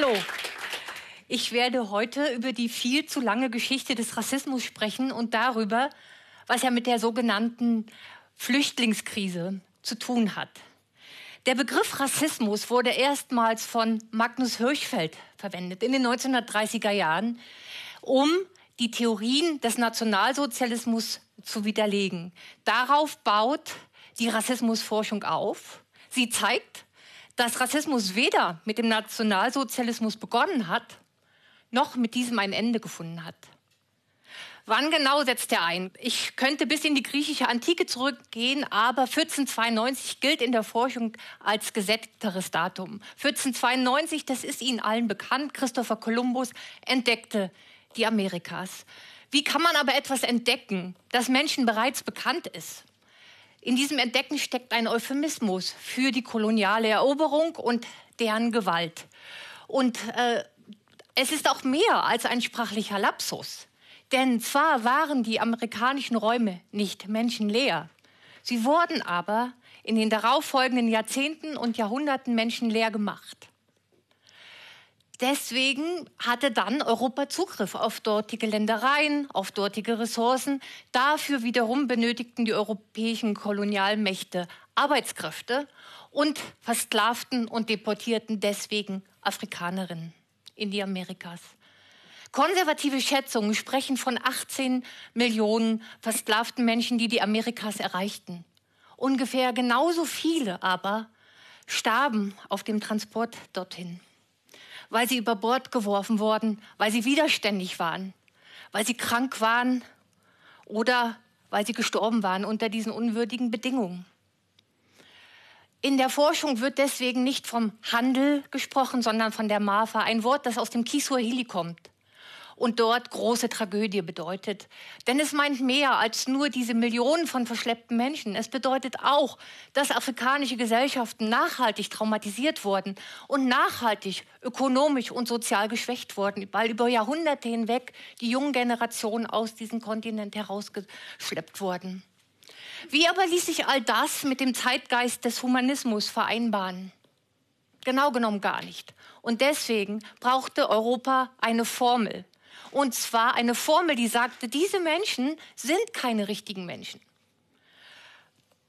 Hallo. Ich werde heute über die viel zu lange Geschichte des Rassismus sprechen und darüber, was er mit der sogenannten Flüchtlingskrise zu tun hat. Der Begriff Rassismus wurde erstmals von Magnus Hirschfeld verwendet in den 1930er Jahren, um die Theorien des Nationalsozialismus zu widerlegen. Darauf baut die Rassismusforschung auf. Sie zeigt, dass Rassismus weder mit dem Nationalsozialismus begonnen hat, noch mit diesem ein Ende gefunden hat. Wann genau setzt er ein? Ich könnte bis in die griechische Antike zurückgehen, aber 1492 gilt in der Forschung als gesättigteres Datum. 1492, das ist Ihnen allen bekannt, Christopher Columbus entdeckte die Amerikas. Wie kann man aber etwas entdecken, das Menschen bereits bekannt ist? In diesem Entdecken steckt ein Euphemismus für die koloniale Eroberung und deren Gewalt. Und äh, es ist auch mehr als ein sprachlicher Lapsus. Denn zwar waren die amerikanischen Räume nicht menschenleer, sie wurden aber in den darauffolgenden Jahrzehnten und Jahrhunderten menschenleer gemacht. Deswegen hatte dann Europa Zugriff auf dortige Ländereien, auf dortige Ressourcen. Dafür wiederum benötigten die europäischen Kolonialmächte Arbeitskräfte und versklavten und deportierten deswegen Afrikanerinnen in die Amerikas. Konservative Schätzungen sprechen von 18 Millionen versklavten Menschen, die die Amerikas erreichten. Ungefähr genauso viele aber starben auf dem Transport dorthin, weil sie über Bord geworfen wurden, weil sie widerständig waren, weil sie krank waren oder weil sie gestorben waren unter diesen unwürdigen Bedingungen. In der Forschung wird deswegen nicht vom Handel gesprochen, sondern von der Marfa, ein Wort, das aus dem Kiswahili kommt und dort große Tragödie bedeutet. Denn es meint mehr als nur diese Millionen von verschleppten Menschen. Es bedeutet auch, dass afrikanische Gesellschaften nachhaltig traumatisiert wurden und nachhaltig ökonomisch und sozial geschwächt wurden, weil über Jahrhunderte hinweg die jungen Generationen aus diesem Kontinent herausgeschleppt wurden. Wie aber ließ sich all das mit dem Zeitgeist des Humanismus vereinbaren? Genau genommen gar nicht. Und deswegen brauchte Europa eine Formel. Und zwar eine Formel, die sagte, diese Menschen sind keine richtigen Menschen.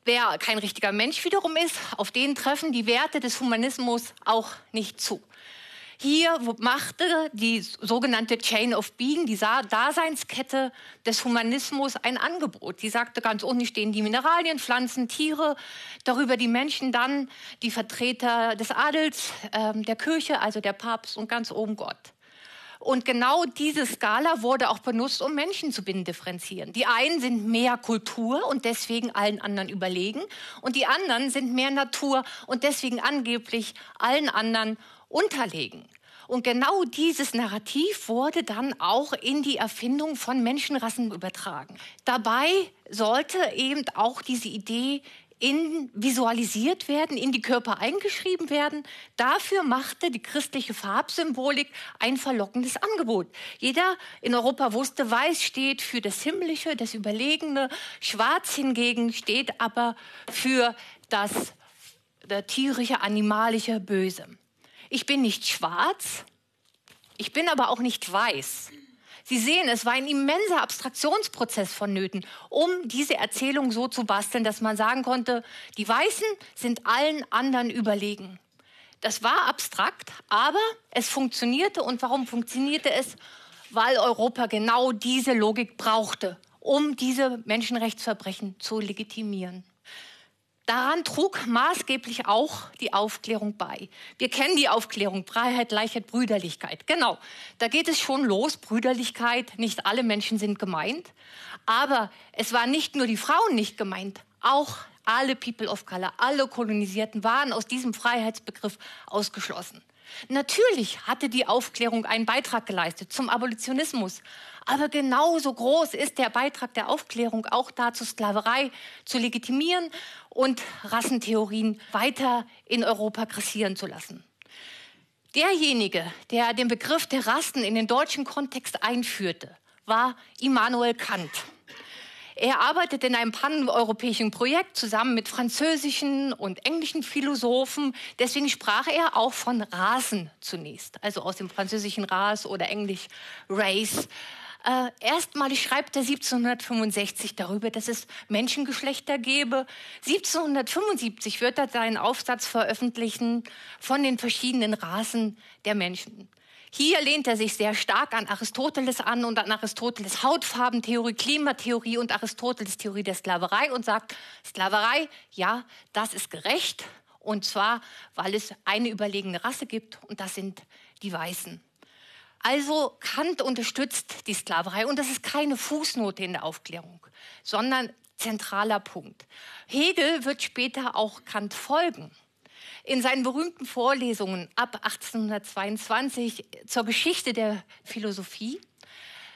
Wer kein richtiger Mensch wiederum ist, auf den treffen die Werte des Humanismus auch nicht zu. Hier machte die sogenannte Chain of Being, die Daseinskette des Humanismus, ein Angebot. Die sagte, ganz unten stehen die Mineralien, Pflanzen, Tiere, darüber die Menschen, dann die Vertreter des Adels, äh, der Kirche, also der Papst und ganz oben Gott. Und genau diese Skala wurde auch benutzt, um Menschen zu differenzieren. Die einen sind mehr Kultur und deswegen allen anderen überlegen. Und die anderen sind mehr Natur und deswegen angeblich allen anderen unterlegen. Und genau dieses Narrativ wurde dann auch in die Erfindung von Menschenrassen übertragen. Dabei sollte eben auch diese Idee in, visualisiert werden, in die Körper eingeschrieben werden. Dafür machte die christliche Farbsymbolik ein verlockendes Angebot. Jeder in Europa wusste, weiß steht für das Himmlische, das Überlegene, schwarz hingegen steht aber für das, tierische, animalische Böse. Ich bin nicht schwarz, ich bin aber auch nicht weiß. Sie sehen, es war ein immenser Abstraktionsprozess vonnöten, um diese Erzählung so zu basteln, dass man sagen konnte, die Weißen sind allen anderen überlegen. Das war abstrakt, aber es funktionierte. Und warum funktionierte es? Weil Europa genau diese Logik brauchte, um diese Menschenrechtsverbrechen zu legitimieren. Daran trug maßgeblich auch die Aufklärung bei. Wir kennen die Aufklärung, Freiheit, Gleichheit, Brüderlichkeit. Genau, da geht es schon los, Brüderlichkeit, nicht alle Menschen sind gemeint. Aber es waren nicht nur die Frauen nicht gemeint, auch alle People of Color, alle Kolonisierten waren aus diesem Freiheitsbegriff ausgeschlossen. Natürlich hatte die Aufklärung einen Beitrag geleistet zum Abolitionismus, aber genauso groß ist der Beitrag der Aufklärung auch dazu, Sklaverei zu legitimieren und Rassentheorien weiter in Europa grassieren zu lassen. Derjenige, der den Begriff der Rassen in den deutschen Kontext einführte, war Immanuel Kant. Er arbeitet in einem paneuropäischen Projekt zusammen mit französischen und englischen Philosophen. Deswegen sprach er auch von Rasen zunächst, also aus dem französischen Ras oder englisch Race. Äh, erstmalig schreibt er 1765 darüber, dass es Menschengeschlechter gebe. 1775 wird er seinen Aufsatz veröffentlichen von den verschiedenen Rasen der Menschen. Hier lehnt er sich sehr stark an Aristoteles an und an Aristoteles Hautfarbentheorie, Klimatheorie und Aristoteles Theorie der Sklaverei und sagt, Sklaverei, ja, das ist gerecht. Und zwar, weil es eine überlegene Rasse gibt und das sind die Weißen. Also Kant unterstützt die Sklaverei und das ist keine Fußnote in der Aufklärung, sondern zentraler Punkt. Hegel wird später auch Kant folgen. In seinen berühmten Vorlesungen ab 1822 zur Geschichte der Philosophie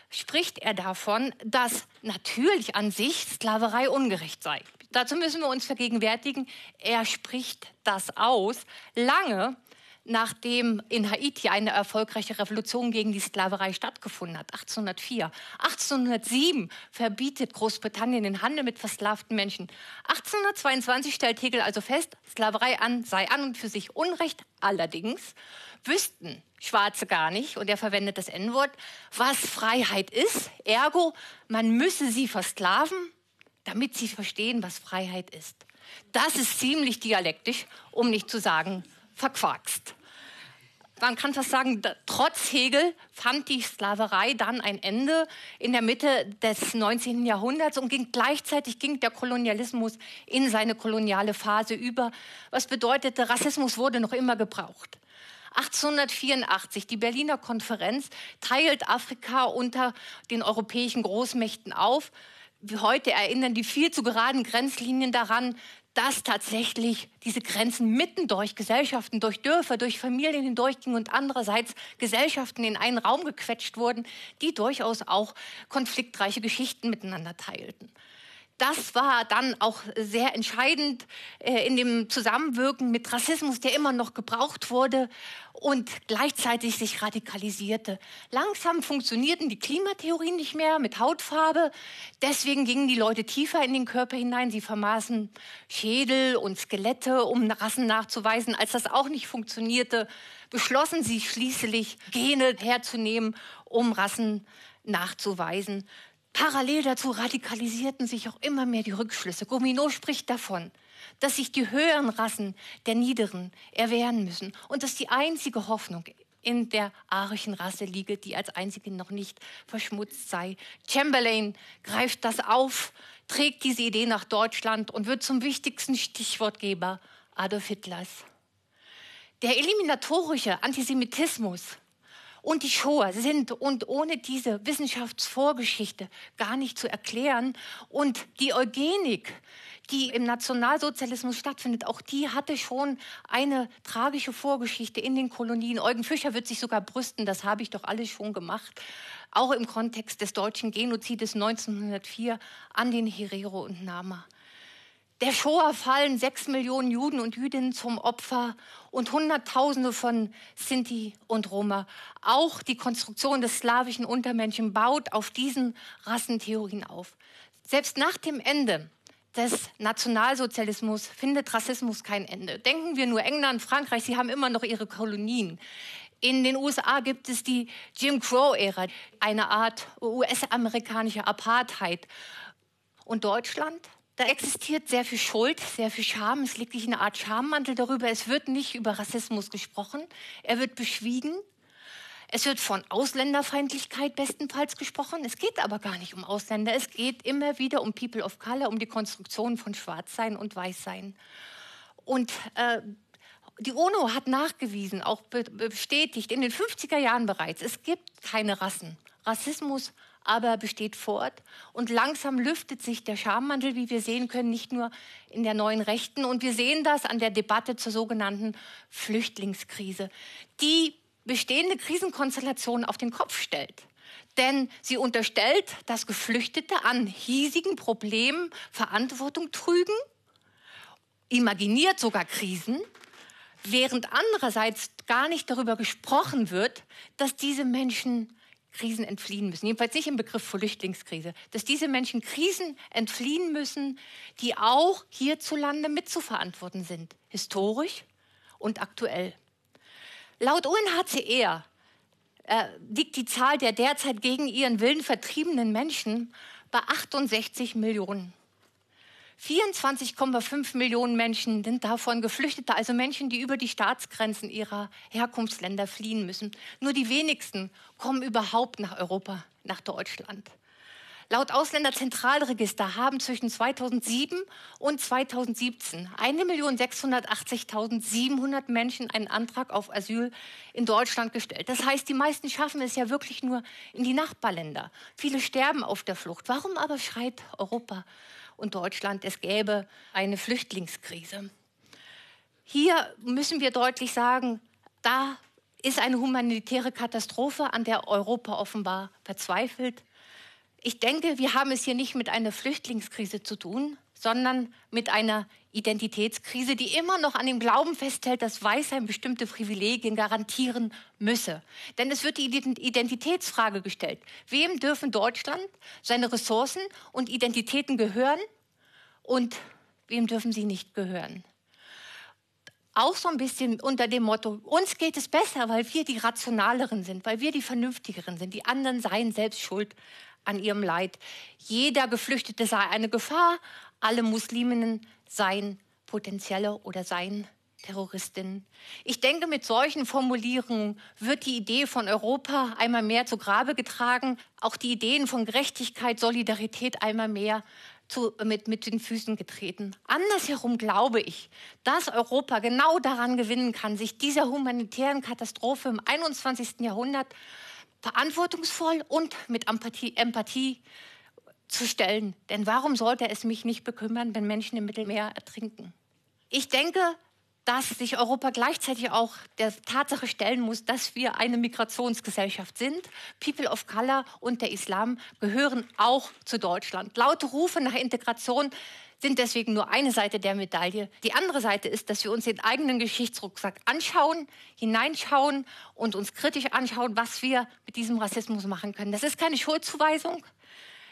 spricht er davon, dass natürlich an sich Sklaverei ungerecht sei. Dazu müssen wir uns vergegenwärtigen, er spricht das aus, lange nachdem in Haiti eine erfolgreiche Revolution gegen die Sklaverei stattgefunden hat, 1804. 1807 verbietet Großbritannien den Handel mit versklavten Menschen. 1822 stellt Hegel also fest, Sklaverei an sei an und für sich Unrecht. Allerdings wüssten Schwarze gar nicht, und er verwendet das N-Wort, was Freiheit ist. Ergo, man müsse sie versklaven, damit sie verstehen, was Freiheit ist. Das ist ziemlich dialektisch, um nicht zu sagen verquaxt. Man kann fast sagen, trotz Hegel fand die Sklaverei dann ein Ende in der Mitte des 19. Jahrhunderts und ging gleichzeitig ging der Kolonialismus in seine koloniale Phase über, was bedeutete, Rassismus wurde noch immer gebraucht. 1884, die Berliner Konferenz teilt Afrika unter den europäischen Großmächten auf. Heute erinnern die viel zu geraden Grenzlinien daran, dass tatsächlich diese Grenzen mitten durch Gesellschaften, durch Dörfer, durch Familien hindurchgingen und andererseits Gesellschaften in einen Raum gequetscht wurden, die durchaus auch konfliktreiche Geschichten miteinander teilten das war dann auch sehr entscheidend äh, in dem Zusammenwirken mit Rassismus, der immer noch gebraucht wurde und gleichzeitig sich radikalisierte. Langsam funktionierten die Klimatheorien nicht mehr mit Hautfarbe. Deswegen gingen die Leute tiefer in den Körper hinein. Sie vermaßen Schädel und Skelette, um Rassen nachzuweisen. Als das auch nicht funktionierte, beschlossen sie schließlich, Gene herzunehmen, um Rassen nachzuweisen. Parallel dazu radikalisierten sich auch immer mehr die Rückschlüsse. Gomineau spricht davon, dass sich die höheren Rassen der niederen erwehren müssen und dass die einzige Hoffnung in der arischen Rasse liege, die als einzige noch nicht verschmutzt sei. Chamberlain greift das auf, trägt diese Idee nach Deutschland und wird zum wichtigsten Stichwortgeber Adolf Hitlers. Der eliminatorische Antisemitismus und die Shoah sind und ohne diese Wissenschaftsvorgeschichte gar nicht zu erklären. Und die Eugenik, die im Nationalsozialismus stattfindet, auch die hatte schon eine tragische Vorgeschichte in den Kolonien. Eugen Fischer wird sich sogar brüsten, das habe ich doch alles schon gemacht. Auch im Kontext des deutschen Genozides 1904 an den Herero und Nama. Der Shoah fallen sechs Millionen Juden und Jüdinnen zum Opfer und Hunderttausende von Sinti und Roma. Auch die Konstruktion des slawischen Untermenschen baut auf diesen Rassentheorien auf. Selbst nach dem Ende des Nationalsozialismus findet Rassismus kein Ende. Denken wir nur England, Frankreich, sie haben immer noch ihre Kolonien. In den USA gibt es die Jim Crow-Ära, eine Art US-amerikanische Apartheid. Und Deutschland? Da existiert sehr viel Schuld, sehr viel Scham. Es liegt nicht eine Art Schammantel darüber. Es wird nicht über Rassismus gesprochen. Er wird beschwiegen. Es wird von Ausländerfeindlichkeit bestenfalls gesprochen. Es geht aber gar nicht um Ausländer. Es geht immer wieder um People of Color, um die Konstruktion von Schwarzsein und Weißsein. Und äh, die UNO hat nachgewiesen, auch bestätigt in den 50er Jahren bereits, es gibt keine Rassen. Rassismus aber besteht fort. Und langsam lüftet sich der Schammantel, wie wir sehen können, nicht nur in der neuen Rechten. Und wir sehen das an der Debatte zur sogenannten Flüchtlingskrise, die bestehende Krisenkonstellation auf den Kopf stellt. Denn sie unterstellt, dass Geflüchtete an hiesigen Problemen Verantwortung trügen, imaginiert sogar Krisen, während andererseits gar nicht darüber gesprochen wird, dass diese Menschen Krisen entfliehen müssen. Jedenfalls nicht im Begriff Flüchtlingskrise. Dass diese Menschen Krisen entfliehen müssen, die auch hierzulande mitzuverantworten sind. Historisch und aktuell. Laut UNHCR äh, liegt die Zahl der derzeit gegen ihren Willen vertriebenen Menschen bei 68 Millionen. 24,5 Millionen Menschen sind davon Geflüchtete, also Menschen, die über die Staatsgrenzen ihrer Herkunftsländer fliehen müssen. Nur die wenigsten kommen überhaupt nach Europa, nach Deutschland. Laut Ausländerzentralregister haben zwischen 2007 und 2017 1.680.700 Menschen einen Antrag auf Asyl in Deutschland gestellt. Das heißt, die meisten schaffen es ja wirklich nur in die Nachbarländer. Viele sterben auf der Flucht. Warum aber schreit Europa und Deutschland, es gäbe eine Flüchtlingskrise? Hier müssen wir deutlich sagen, da ist eine humanitäre Katastrophe, an der Europa offenbar verzweifelt. Ich denke, wir haben es hier nicht mit einer Flüchtlingskrise zu tun, sondern mit einer Identitätskrise, die immer noch an dem Glauben festhält, dass Weißheim bestimmte Privilegien garantieren müsse. Denn es wird die Identitätsfrage gestellt. Wem dürfen Deutschland seine Ressourcen und Identitäten gehören und wem dürfen sie nicht gehören? Auch so ein bisschen unter dem Motto, uns geht es besser, weil wir die Rationaleren sind, weil wir die Vernünftigeren sind. Die anderen seien selbst schuld an ihrem Leid. Jeder Geflüchtete sei eine Gefahr, alle Musliminnen seien potenzielle oder seien Terroristinnen. Ich denke, mit solchen Formulierungen wird die Idee von Europa einmal mehr zu Grabe getragen, auch die Ideen von Gerechtigkeit, Solidarität einmal mehr zu, mit, mit den Füßen getreten. Andersherum glaube ich, dass Europa genau daran gewinnen kann, sich dieser humanitären Katastrophe im 21. Jahrhundert verantwortungsvoll und mit Empathie, Empathie zu stellen. Denn warum sollte es mich nicht bekümmern, wenn Menschen im Mittelmeer ertrinken? Ich denke, dass sich Europa gleichzeitig auch der Tatsache stellen muss, dass wir eine Migrationsgesellschaft sind. People of Color und der Islam gehören auch zu Deutschland. Laute Rufe nach Integration sind deswegen nur eine Seite der Medaille. Die andere Seite ist, dass wir uns den eigenen Geschichtsrucksack anschauen, hineinschauen und uns kritisch anschauen, was wir mit diesem Rassismus machen können. Das ist keine Schuldzuweisung.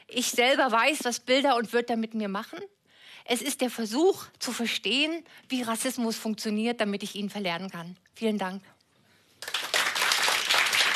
Ich selber weiß, was Bilder und Wörter mit mir machen. Es ist der Versuch zu verstehen, wie Rassismus funktioniert, damit ich ihn verlernen kann. Vielen Dank.